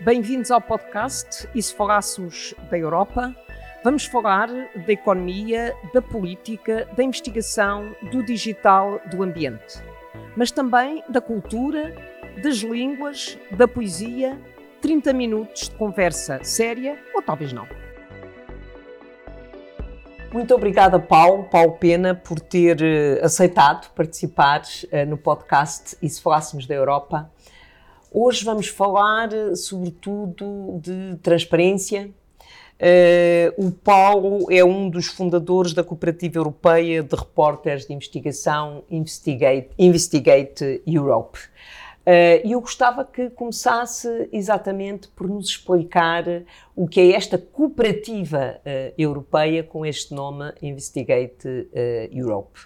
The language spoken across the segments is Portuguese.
Bem-vindos ao podcast E se falássemos da Europa? Vamos falar da economia, da política, da investigação, do digital, do ambiente. Mas também da cultura, das línguas, da poesia. 30 minutos de conversa séria ou talvez não. Muito obrigada, Paulo, Paulo Pena, por ter uh, aceitado participar uh, no podcast E se falássemos da Europa. Hoje vamos falar, uh, sobretudo, de transparência. o Paulo é um dos fundadores da Cooperativa Europeia de Repórteres de Investigação Investigate, Investigate Europe. E eu gostava que começasse exatamente por nos explicar o que é esta cooperativa uh, europeia com este nome Investigate uh, Europe.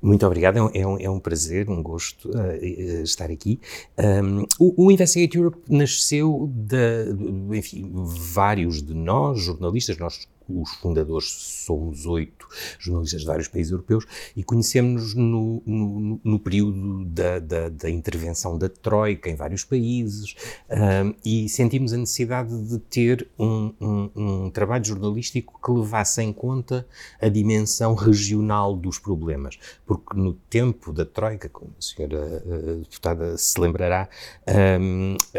Muito obrigado, é um, é um, prazer, um gosto uh, estar aqui. Um, o, o, Investigate Europe nasceu de, enfim, vários de nós, jornalistas, nós os fundadores somos oito jornalistas de vários países europeus e conhecemos-nos no, no, no, período da, da, da, intervenção da Troika em vários países um, e sentimos a necessidade de ter um, um, um, trabalho jornalístico que levasse em conta a dimensão regional dos problemas, porque no tempo da Troika, como a senhora uh, deputada se lembrará,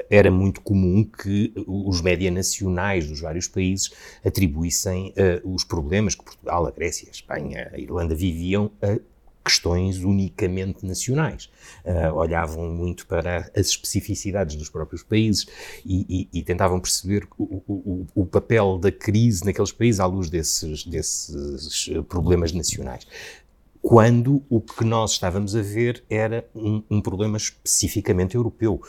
era muito comum que os média nacionais dos vários países atribuíssem uh, os problemas que Portugal, a Grécia, a Espanha, a Irlanda viviam a questões unicamente nacionais. Uh, olhavam muito para as especificidades dos próprios países e, e, e tentavam perceber o, o, o, papel da crise naqueles países à luz desses, desses problemas nacionais. Quando o que nós estávamos a ver era um, um problema especificamente europeu.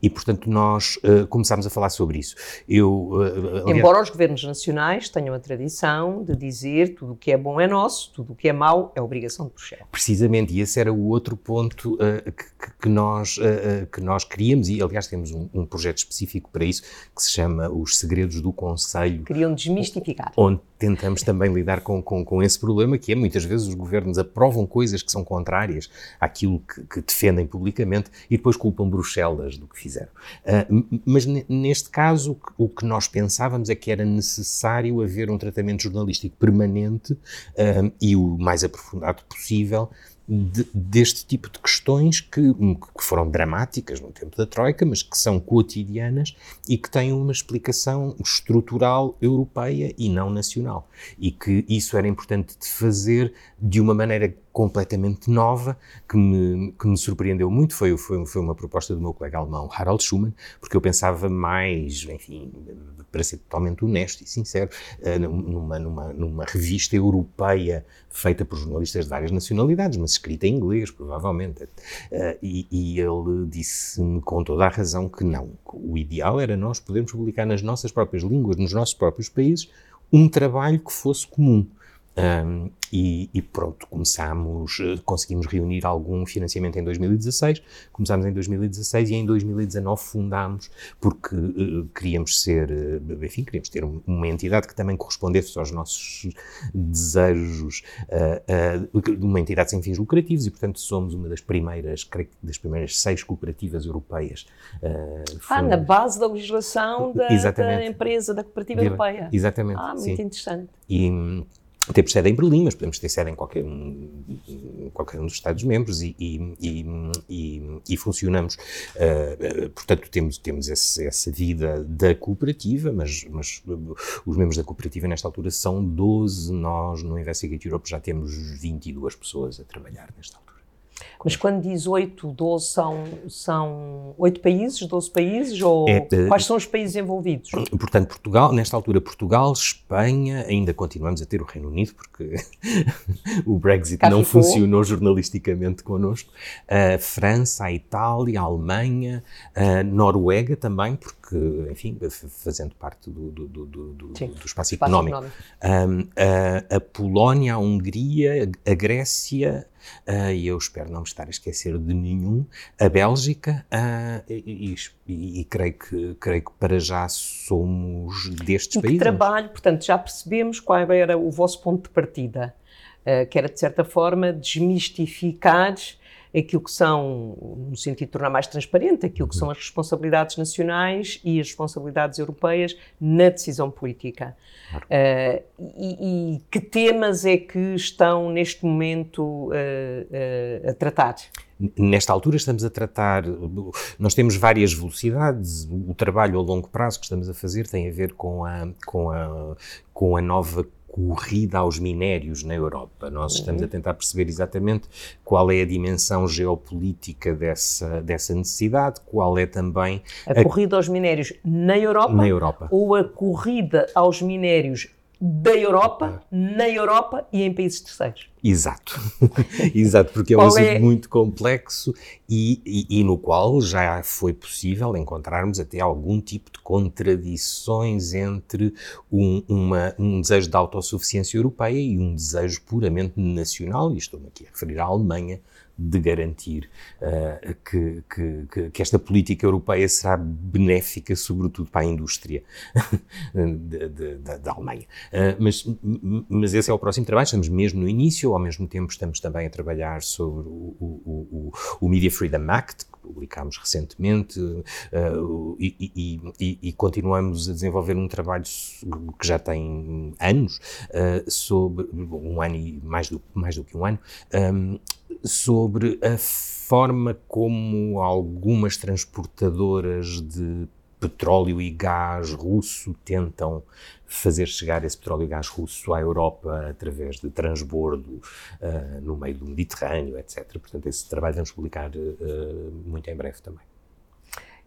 E, portanto, nós uh, começámos a falar sobre isso. Eu, uh, Embora os governos nacionais tenham a tradição de dizer tudo o que é bom é nosso, tudo o que é mau é obrigação de Bruxelas. Precisamente, e esse era o outro ponto uh, que, que, nós, que nós queríamos, e aliás temos um, um, projeto específico para isso, que se chama Os Segredos do Conselho. Queriam desmistificar. Onde tentamos também lidar com, com, com, esse problema, que é muitas vezes os governos aprovam coisas que são contrárias àquilo que, que defendem publicamente e depois culpam Bruxelas do que fizeram. Uh, mas neste caso, o que nós pensávamos é que era necessário haver um tratamento jornalístico permanente uh, e o mais aprofundado possível de, deste tipo de questões que, que, foram dramáticas no tempo da Troika, mas que são cotidianas e que têm uma explicação estrutural europeia e não nacional. E que isso era importante de fazer de uma maneira completamente nova, que me, que me surpreendeu muito, foi, foi, foi uma proposta do meu colega alemão, Harald Schumann, porque eu pensava mais, enfim, para ser totalmente honesto e sincero, eh, numa, numa, numa revista europeia feita por jornalistas de várias nacionalidades, mas escrita em inglês, provavelmente. Eh, e, e ele disse-me com toda a razão que não. O ideal era nós podermos publicar nas nossas próprias línguas, nos nossos próprios países, um trabalho que fosse comum. Um, e, e, pronto, começámos, eh, conseguimos reunir algum financiamento em 2016, começámos em 2016 e em 2019 fundámos, porque uh, queríamos ser, uh, enfim, queríamos ter uma entidade que também correspondesse aos nossos desejos, uh, uma entidade sem fins lucrativos e, portanto, somos uma das primeiras, creio das primeiras seis cooperativas europeias. ah, na base da legislação da, da empresa, da cooperativa europeia. Exatamente. Ah, muito sim. interessante. E, temos sede em Berlim, mas podemos ter sede em qualquer um, qualquer um dos Estados-membros e, e, e, e, funcionamos. Uh, portanto, temos, temos esse, essa vida da cooperativa, mas, mas os membros da cooperativa nesta altura são 12, nós no Investigate Europe já temos 22 pessoas a trabalhar nesta altura. Mas quando diz 8, 12 são, são 8 países, 12 países, ou é, quais são os países envolvidos? Portanto, Portugal, nesta altura, Portugal, Espanha, ainda continuamos a ter o Reino Unido, porque o Brexit Cá não ficou. funcionou jornalisticamente connosco. A França, a Itália, a Alemanha, a Noruega também, porque, enfim, fazendo parte do, do, do, do, Sim, do espaço, espaço económico. económico. Um, a, a Polónia, a Hungria, a Grécia, e eu espero não me estar a esquecer de nenhum, a Bélgica, uh, e, e, e, creio, que, creio que para já somos destes em países. trabalho, portanto, já percebemos qual era o vosso ponto de partida, uh, que era, de certa forma, desmistificar aquilo que são, no sentido de tornar mais transparente, aquilo que são as responsabilidades nacionais e as responsabilidades europeias na decisão política. Claro. Uh, e, e, que temas é que estão neste momento uh, uh, a tratar? Nesta altura estamos a tratar, nós temos várias velocidades, o trabalho a longo prazo que estamos a fazer tem a ver com a, com a, com a nova corrida aos minérios na Europa. Nós estamos a uhum. tentar perceber exatamente qual é a dimensão geopolítica dessa, dessa necessidade, qual é também... A, a corrida aos minérios na Europa? Na Europa. Ou a corrida aos minérios da Europa, na Europa e em países terceiros. Exato, exato, porque é um assunto é? muito complexo e, e, e, no qual já foi possível encontrarmos até algum tipo de contradições entre um, uma, um desejo de autossuficiência europeia e um desejo puramente nacional, e estou-me aqui a referir à Alemanha, de garantir uh, que, que, que, esta política europeia será benéfica, sobretudo para a indústria da Alemanha. Uh, mas, mas esse é o próximo trabalho, estamos mesmo no início, ao mesmo tempo estamos também a trabalhar sobre o, o, o, o Media Freedom Act, publicámos recentemente, uh, e, e, e, continuamos a desenvolver um trabalho que já tem anos, sobre um ano e mais do, mais do que um ano, um, sobre a forma como algumas transportadoras de petróleo e gás russo tentam fazer chegar esse petróleo e gás russo à Europa através de transbordo uh, no meio do Mediterrâneo, etc. Portanto, esse trabalho vamos publicar uh, muito em breve também.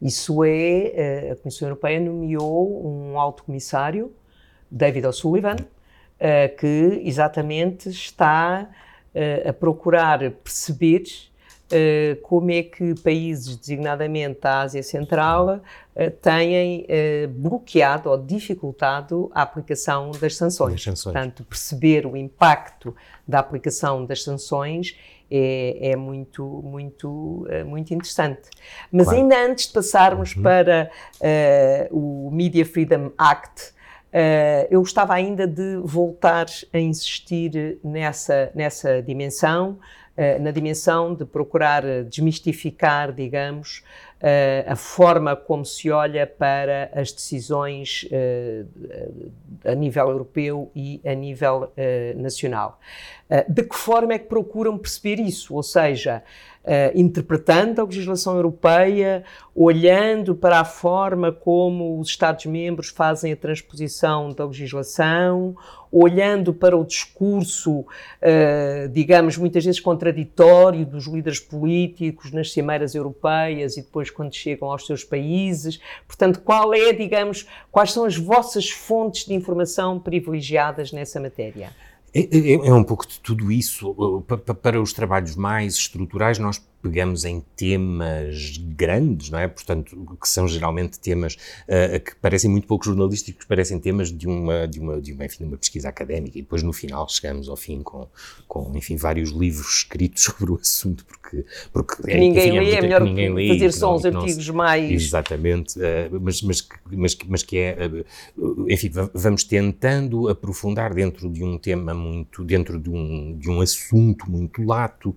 Isso é, a Comissão Europeia nomeou um alto comissário, David O'Sullivan, que exatamente está a procurar perceber Uh, como é que países, designadamente da Ásia Central, uh, têm uh, bloqueado ou dificultado a aplicação das sanções. sanções. Portanto, perceber o impacto da aplicação das sanções é, é muito, muito, muito interessante. Mas claro. ainda antes de passarmos uhum. para o Media Freedom Act, Uh, eu gostava ainda de voltar a insistir nessa, nessa dimensão, uh, na dimensão de procurar desmistificar, digamos, uh, a forma como se olha para as decisões a nível europeu e a nível nacional. de que forma é que procuram perceber isso? Ou seja, uh, interpretando a legislação europeia, olhando para a forma como os Estados-membros fazem a transposição da legislação, olhando para o discurso, uh, digamos, muitas vezes contraditório dos líderes políticos nas cimeiras europeias e depois quando chegam aos seus países. Portanto, qual é, digamos, quais são as vossas fontes de informação privilegiadas nessa matéria? É, é, é, um pouco de tudo isso. Para os trabalhos mais estruturais, nós pegamos em temas grandes, não é? Portanto, que são geralmente temas uh, que parecem muito pouco jornalísticos, parecem temas de uma, de uma, de uma, enfim, de uma pesquisa académica e depois no final chegamos ao fim com, com enfim, vários livros escritos sobre o assunto, porque, porque é, ninguém enfim, lê, é, é melhor ninguém lê, fazer só uns artigos mais... Exatamente, uh, mas, mas, mas, mas que é, uh, enfim, vamos tentando aprofundar dentro de um tema muito, dentro de um, de um assunto muito lato,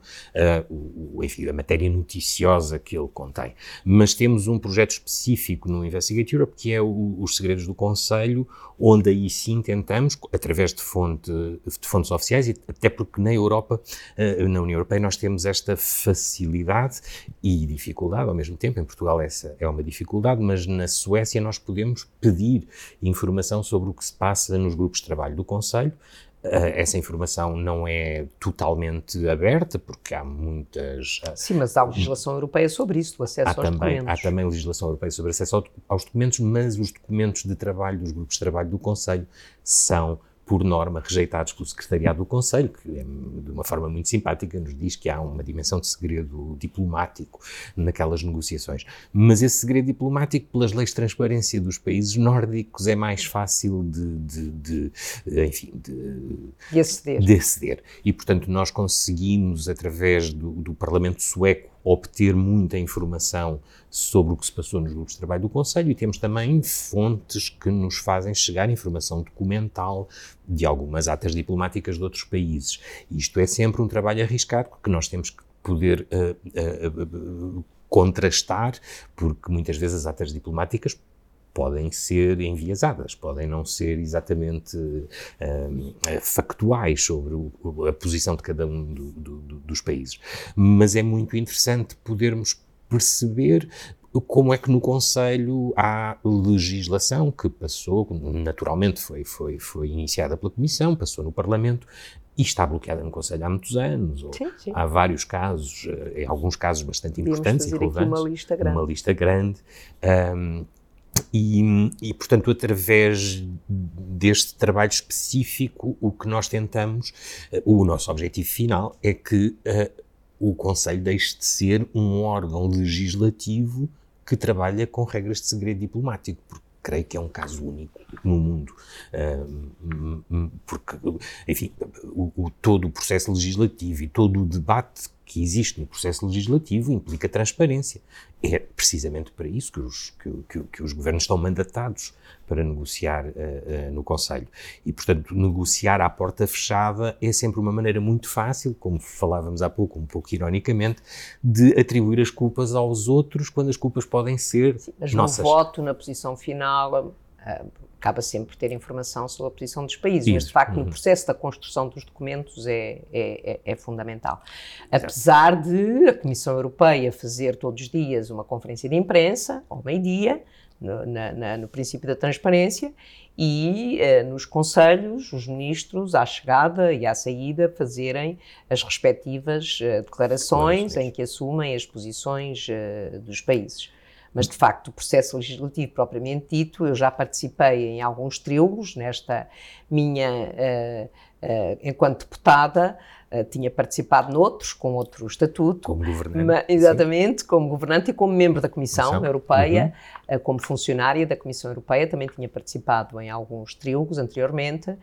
o, enfim, a matéria noticiosa que ele contém. Mas temos um projeto específico no Investigate Europe, que é o, os segredos do Conselho, onde aí sim tentamos, através de, fonte, de fontes oficiais, e até porque na Europa, eh, na União Europeia, nós temos esta facilidade e dificuldade ao mesmo tempo. Em Portugal essa é uma dificuldade, mas na Suécia nós podemos pedir informação sobre o que se passa nos grupos de trabalho do Conselho, essa informação não é totalmente aberta, porque há muitas. Eh, Sim, mas há legislação europeia sobre isso, o acesso há aos também, documentos. Há também legislação europeia sobre acesso aos documentos, mas os documentos de trabalho dos grupos de trabalho do Conselho são por norma, rejeitados pelo Secretariado do Conselho, que é, de uma forma muito simpática nos diz que há uma dimensão de segredo diplomático naquelas negociações. Mas esse segredo diplomático, pelas leis de transparência dos países nórdicos, é mais fácil de, de, de enfim, de, de, aceder. de aceder. E, portanto, nós conseguimos, através do, do Parlamento sueco, obter muita informação sobre o que se passou nos grupos de trabalho do Conselho e temos também fontes que nos fazem chegar informação documental de algumas atas diplomáticas de outros países. Isto é sempre um trabalho arriscado, porque nós temos que poder uh, uh, contrastar, porque muitas vezes as atas diplomáticas podem ser enviesadas, podem não ser exatamente um, factuais sobre o, a posição de cada um do, do, dos países. Mas é muito interessante podermos perceber como é que no Conselho há legislação que passou, naturalmente foi, foi, foi iniciada pela Comissão, passou no Parlamento e está bloqueada no Conselho há muitos anos. Sim, sim. Há vários casos, eh, em alguns casos bastante importantes e relevantes. Uma lista grande. Uma lista grande. Um, e, e, portanto, através deste trabalho específico, o que nós tentamos, eh, o nosso objetivo final é que uh, o Conselho deixe de ser um órgão legislativo que trabalha com regras de segredo diplomático, porque creio que é um caso único no mundo, uh, porque, enfim, o, o, todo o processo legislativo e todo o debate que existe no processo legislativo implica transparência. É precisamente para isso que os, que, que, que os governos estão mandatados para negociar uh, uh, no Conselho. E, portanto, negociar à porta fechada é sempre uma maneira muito fácil, como falávamos há pouco, um pouco ironicamente, de atribuir as culpas aos outros quando as culpas podem ser Sim, mas nossas. Mas no voto, na posição final, acaba sempre por ter informação sobre a posição dos países, Isso. mas de facto uhum. no processo da construção dos documentos é, é, é, é fundamental. Exato. Apesar de a Comissão Europeia fazer todos os dias uma conferência de imprensa, ao meio-dia, no, na, na, no, princípio da transparência, e eh, nos conselhos, os ministros, à chegada e à saída, fazerem as respectivas eh, declarações em que assumem as posições eh, dos países. Mas, de facto, o processo legislativo propriamente dito, eu já participei em alguns trílogos nesta minha, uh, uh, enquanto deputada, uh, tinha participado noutros, com outro estatuto. Como governante. Mas, exatamente, sim. como governante e como membro da Comissão, Comissão. Europeia, uhum. como funcionária da Comissão Europeia, também tinha participado em alguns trílogos anteriormente,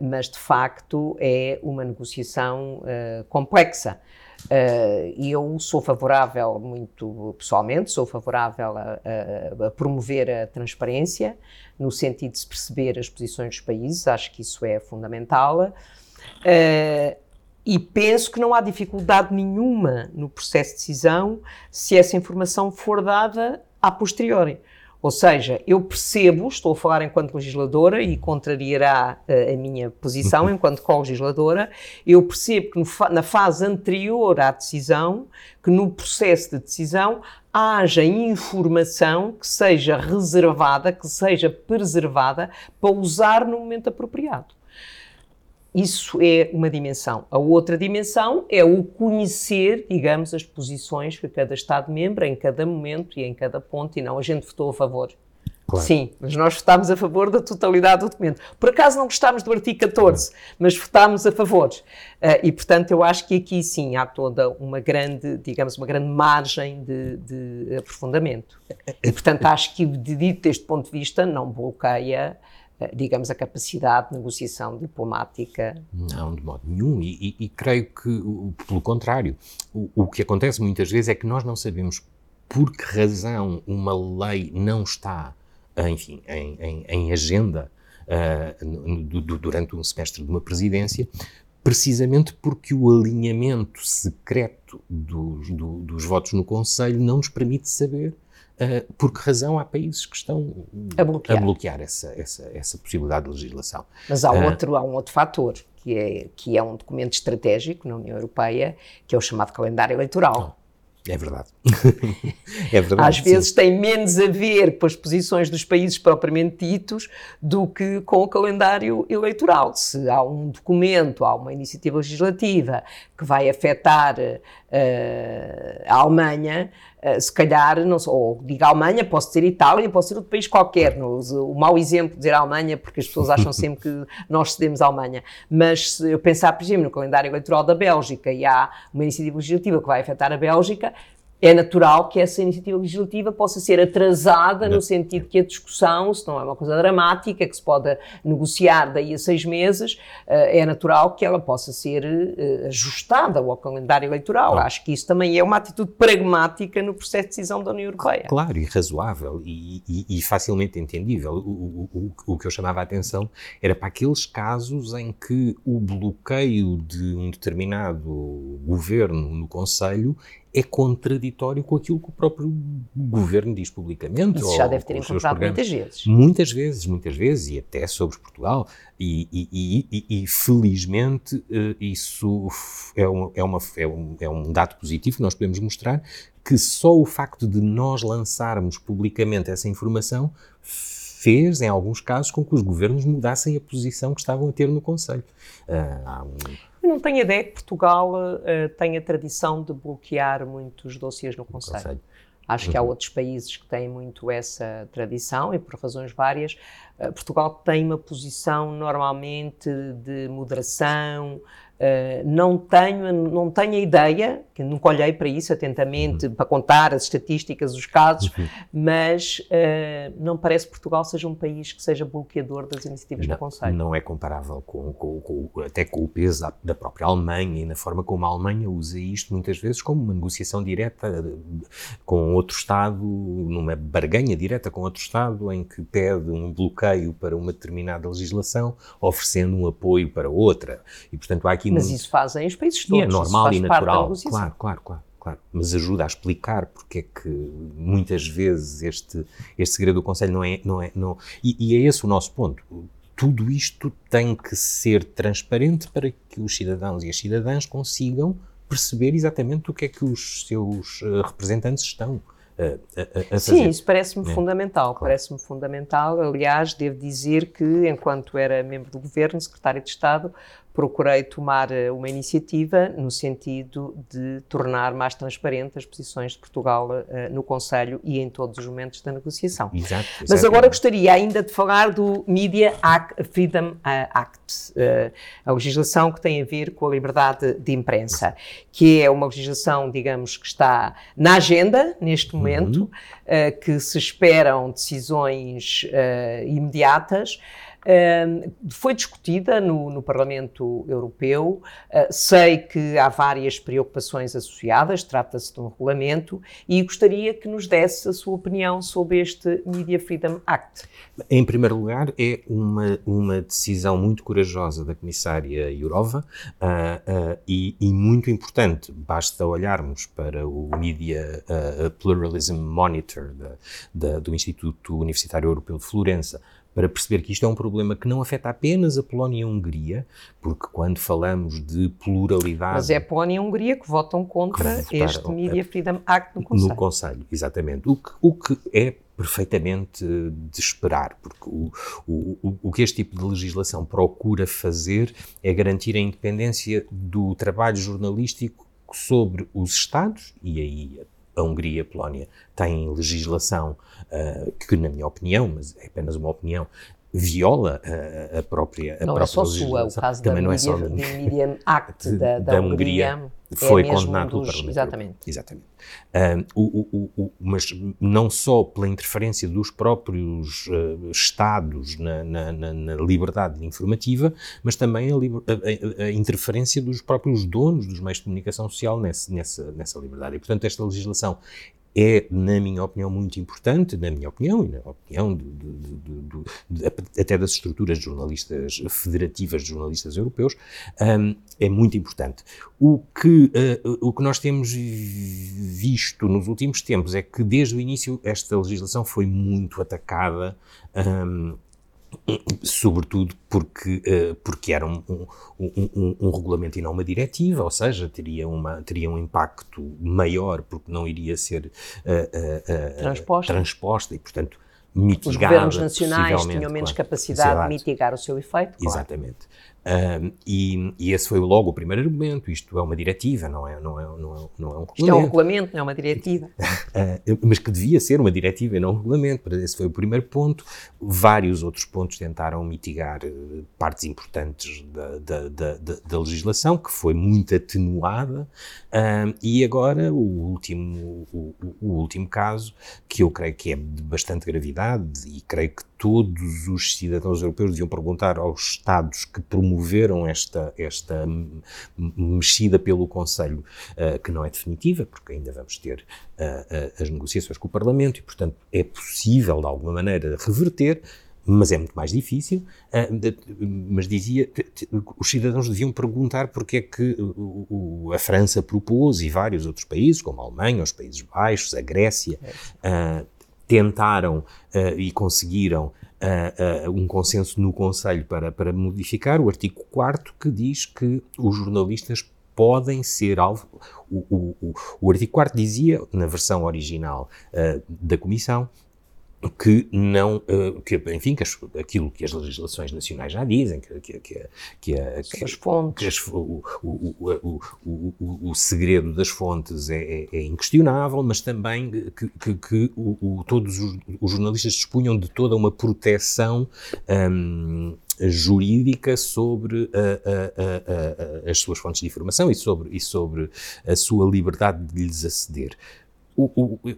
mas, de facto, é uma negociação complexa. Uh, e eu sou favorável, muito pessoalmente, sou favorável a, a, a, promover a transparência, no sentido de se perceber as posições dos países, acho que isso é fundamental. Uh, e penso que não há dificuldade nenhuma no processo de decisão se essa informação for dada a posteriori. Ou seja, eu percebo, estou a falar enquanto legisladora e contrariará uh, a minha posição enquanto co-legisladora, eu percebo que no, na fase anterior à decisão, que no processo de decisão haja informação que seja reservada, que seja preservada para usar no momento apropriado. Isso é uma dimensão. A outra dimensão é o conhecer, digamos, as posições que cada Estado-membro, em cada momento e em cada ponto, e não a gente votou a favor. Claro. Sim, mas nós votámos a favor da totalidade do documento. Por acaso não gostámos do artigo 14, mas votámos a favor. Uh, e, portanto, eu acho que aqui sim há toda uma grande, digamos, uma grande margem de, de aprofundamento. E, portanto, acho que, dito deste ponto de vista, não bloqueia digamos, a capacidade de negociação diplomática. Não, de modo nenhum. E, e, e creio que, pelo contrário, o, o, que acontece muitas vezes é que nós não sabemos por que razão uma lei não está, enfim, em, em, em agenda uh, durante um semestre de uma presidência, precisamente porque o alinhamento secreto dos, do, dos votos no Conselho não nos permite saber Uh, por que razão há países que estão a bloquear, a bloquear essa, essa, essa, possibilidade de legislação. Mas há, uh, outro, há um outro fator, que é, que é um documento estratégico na União Europeia, que é o chamado calendário eleitoral. É verdade. é verdade. Às vezes sim. tem menos a ver com as posições dos países propriamente ditos do que com o calendário eleitoral. Se há um documento, há uma iniciativa legislativa que vai afetar uh, a Alemanha, uh, se calhar, não ou diga Alemanha, posso dizer Itália, posso ser outro país qualquer. No, o mau exemplo de dizer Alemanha, porque as pessoas acham sempre que nós cedemos à Alemanha. Mas se eu pensar, por exemplo, no calendário eleitoral da Bélgica e há uma iniciativa legislativa que vai afetar a Bélgica, é natural que essa iniciativa legislativa possa ser atrasada no sentido que a discussão, se não é uma coisa dramática, que se pode negociar daí a seis meses, eh, é natural que ela possa ser eh, ajustada ao calendário eleitoral. Claro. Acho que isso também é uma atitude pragmática no processo de decisão da União Europeia. Claro, e razoável e, e, e facilmente entendível. O, o, o, que eu chamava a atenção era para aqueles casos em que o bloqueio de um determinado governo no Conselho é contraditório com aquilo que o próprio governo diz publicamente. Isso já deve ter encontrado muitas vezes. Muitas vezes, muitas vezes, e até sobre Portugal. E, e, e, e felizmente eh, isso é um, é, uma, é, um, é um dado positivo que nós podemos mostrar que só o facto de nós lançarmos publicamente essa informação fez, em alguns casos, com que os governos mudassem a posição que estavam a ter no Conselho. Uh. Eu não tenho ideia que Portugal uh, tenha tradição de bloquear muitos dossiês no Conselho. Conselho. Acho uhum. que há uhum. outros países que têm muito essa tradição e por razões várias. Uh, Portugal tem uma posição normalmente de moderação, Uh, não tenho não tenho a ideia, que nunca olhei para isso atentamente, uhum. para contar as estatísticas, os casos, uhum. mas uh, não parece que Portugal seja um país que seja bloqueador das iniciativas não, do Conselho. Não é comparável com, com, com, até com o peso da, da, própria Alemanha e na forma como a Alemanha usa isto muitas vezes como uma negociação direta com outro Estado, numa barganha direta com outro Estado, em que pede um bloqueio para uma determinada legislação, oferecendo um apoio para outra. E, portanto, há aqui mas isso fazem os países todos. E é normal e natural. Claro, claro, claro, claro. Mas ajuda a explicar porque é que muitas vezes este, este segredo do Conselho não é. Não é não, e, e é esse o nosso ponto. Tudo isto tem que ser transparente para que os cidadãos e as cidadãs consigam perceber exatamente o que é que os seus uh, representantes estão a, a, a Sim, isso parece-me é. fundamental, claro. parece-me fundamental. Aliás, devo dizer que, enquanto era membro do governo, secretário de Estado, procurei tomar eh, uma iniciativa no sentido de tornar mais transparente as posições de Portugal uh, no Conselho e em todos os momentos da negociação. Exato, Mas agora gostaria ainda de falar do Media Act, Freedom eh, Act, uh, a legislação que tem a ver com a liberdade de imprensa, que é uma legislação, digamos, que está na agenda neste momento, uhum. uh, que se esperam decisões imediatas foi discutida no, no Parlamento Europeu. Uh, sei que há várias preocupações associadas, trata-se de um regulamento, e gostaria que nos desse a sua opinião sobre este Media Freedom Act. Em primeiro lugar, é uma, uma decisão muito corajosa da Comissária Jourova uh, uh, e, e, muito importante. Basta olharmos para o Media Pluralism Monitor da, da, do Instituto Universitário Europeu de Florença para perceber que isto é um problema que não afeta apenas a Polónia e a Hungria, porque quando falamos de pluralidade. Mas é a Polónia e a Hungria que votam contra que este Media Freedom Act no Conselho. No Conselho, exatamente. O que, o que é perfeitamente de esperar, porque o, o, o que este tipo de legislação procura fazer é garantir a independência do trabalho jornalístico sobre os Estados, e aí a Hungria e a Polónia têm legislação uh, que, na minha opinião, mas é apenas uma opinião, viola a, a própria a Não própria é só sua, o caso Também da, não é só Medium Act da, da, da Hungria, Hungria é foi condenado pelo Parlamento Exatamente. Exatamente. o, o, o, mas não só pela interferência dos próprios uh, Estados na, na, na, liberdade informativa, mas também a, a, a, interferência dos próprios donos dos meios de comunicação social nessa, nessa, nessa liberdade. E, portanto, esta legislação é, na minha opinião, muito importante, na minha opinião e na opinião de, de, de, até das estruturas jornalistas federativas de jornalistas europeus, um, é muito importante. O que, uh, o que nós temos visto nos últimos tempos é que, desde o início, esta legislação foi muito atacada um, sobretudo porque, uh, porque era um, um, um, um, regulamento e não uma diretiva, ou seja, teria, uma, teria um impacto maior porque não iria ser uh, uh, transposta. transposta e, portanto, mitigada. Os governos nacionais tinham menos claro, capacidade de mitigar o seu efeito. Claro. Exatamente. Um, e, e, esse foi logo o primeiro argumento. Isto é uma diretiva, não é, não é, não é, não é um regulamento. Isto é um regulamento, não é uma diretiva. uh, mas que devia ser uma diretiva e não um regulamento. Esse foi o primeiro ponto. Vários outros pontos tentaram mitigar uh, partes importantes da, da, da, da, legislação, que foi muito atenuada. Uh, e agora o último, o, o último caso, que eu creio que é de bastante gravidade e creio que todos os cidadãos europeus deviam perguntar aos Estados que promoveram esta, esta mexida pelo Conselho, uh, que não é definitiva, porque ainda vamos ter uh, as negociações com o Parlamento e, portanto, é possível, de alguma maneira, reverter, mas é muito mais difícil. mas dizia, os cidadãos deviam perguntar porque é que a França propôs e vários outros países, como a Alemanha, os Países Baixos, a Grécia, é tentaram uh, e conseguiram uh, um consenso no Conselho para, para modificar o artigo 4 que diz que os jornalistas podem ser alvo. O, o, o, o artigo 4 dizia, na versão original da Comissão, que não, uh, que, enfim, que as, aquilo que as legislações nacionais já dizem, que, que, que, que, a, que as fontes. As, o, o, o, o, o, segredo das fontes é, é, é inquestionável, mas também que, que, que todos os, os, jornalistas dispunham de toda uma proteção um, jurídica sobre a, a, as suas fontes de informação e sobre, e sobre a sua liberdade de lhes aceder.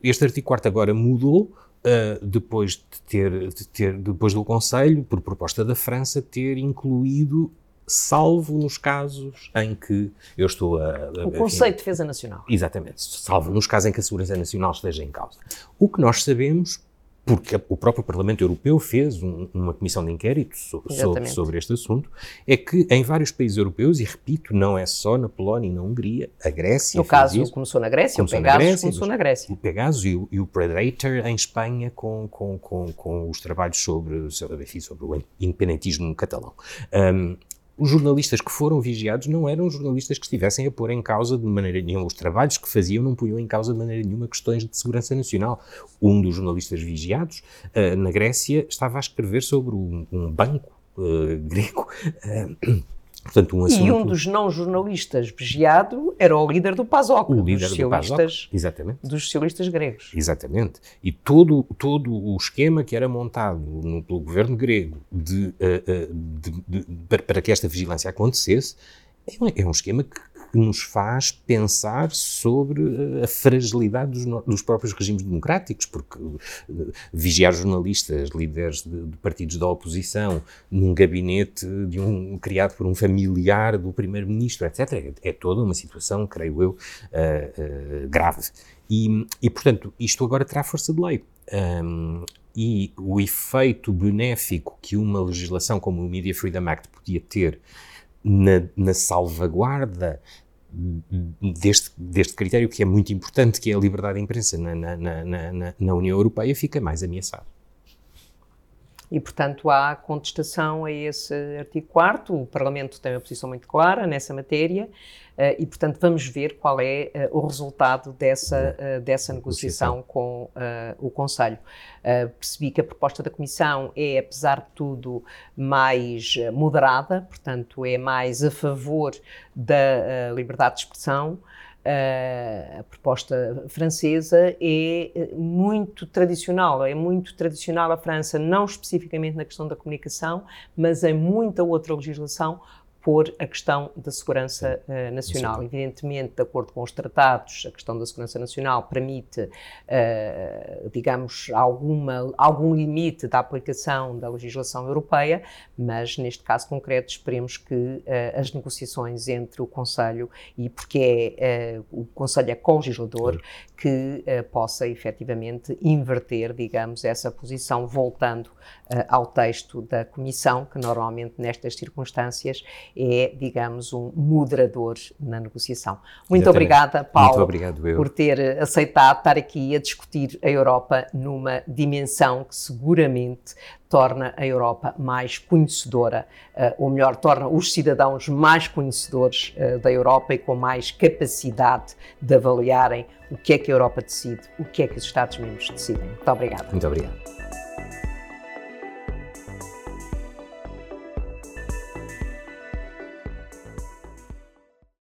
este artigo 4 agora mudou, Uh, depois de ter, de ter, depois do Conselho, por proposta da França, ter incluído, salvo nos casos em que eu estou a. a o Conselho de Defesa Nacional. Exatamente, salvo nos casos em que a segurança nacional esteja em causa. O que nós sabemos porque o próprio Parlamento Europeu fez um, uma comissão de inquérito so, sobre, sobre, este assunto, é que em vários países europeus, e repito, não é só na Polónia e na Hungria, a Grécia. No caso, isso, começou na Grécia, começou o Pegasus na Grécia, começou na Grécia. O Pegasus e o, e o Predator em Espanha, com, com, com, com os trabalhos sobre, sobre, enfim, sobre o independentismo catalão. Um, os jornalistas que foram vigiados não eram jornalistas que estivessem a pôr em causa de maneira nenhuma os trabalhos que faziam, não punham em causa de maneira nenhuma questões de segurança nacional. Um dos jornalistas vigiados uh, na Grécia estava a escrever sobre um, um banco uh, grego. Uh, Portanto, um e um dos não jornalistas vigiado era o líder do PASOK, o líder dos, do PASOK, exatamente. dos socialistas gregos. Exatamente. E todo, todo o esquema que era montado no, pelo governo grego de, uh, uh, de, de, para, para, que esta vigilância acontecesse é um, é um esquema que, que nos faz pensar sobre eh, a fragilidade dos, dos próprios regimes democráticos, porque eh, vigiar jornalistas, líderes de, de, partidos da oposição, num gabinete de um, criado por um familiar do primeiro-ministro, etc., é, é, toda uma situação, creio eu, uh, grave. E, e, portanto, isto agora terá força de lei. Um, e o efeito benéfico que uma legislação como o Media Freedom Act podia ter na, na salvaguarda deste, deste critério que é muito importante, que é a liberdade de imprensa na, na, na, na União Europeia, fica mais ameaçado. E, portanto, há contestação a esse artigo 4 O Parlamento tem uma posição muito clara nessa matéria e, portanto, vamos ver qual é uh, o resultado dessa, uh, dessa negociação com o Conselho. percebi que a proposta da Comissão é, apesar de tudo, mais moderada, portanto, é mais a favor da liberdade de expressão a proposta francesa é eh, muito tradicional, é muito tradicional a França, não especificamente na questão da comunicação, mas em muita outra legislação, pôr a questão da segurança uh, nacional. Sim. Evidentemente, de acordo com os tratados, a questão da segurança nacional permite, uh, digamos, alguma, algum limite da aplicação da legislação europeia, mas neste caso concreto esperemos que uh, as negociações entre o Conselho e porque é, o Conselho é co-legislador, que possa efetivamente inverter, digamos, essa posição, voltando ao texto da Comissão, que normalmente nestas circunstâncias é, digamos, um moderador na negociação. Muito Exatamente. obrigada, Paulo, Muito obrigado, por ter aceitado estar aqui a discutir a Europa numa dimensão que seguramente torna a Europa mais conhecedora, uh, ou melhor, torna os cidadãos mais conhecedores uh, da Europa e com mais capacidade de avaliarem o que é que a Europa decide, o que é que os Estados-membros decidem. Muito obrigada. Muito obrigado.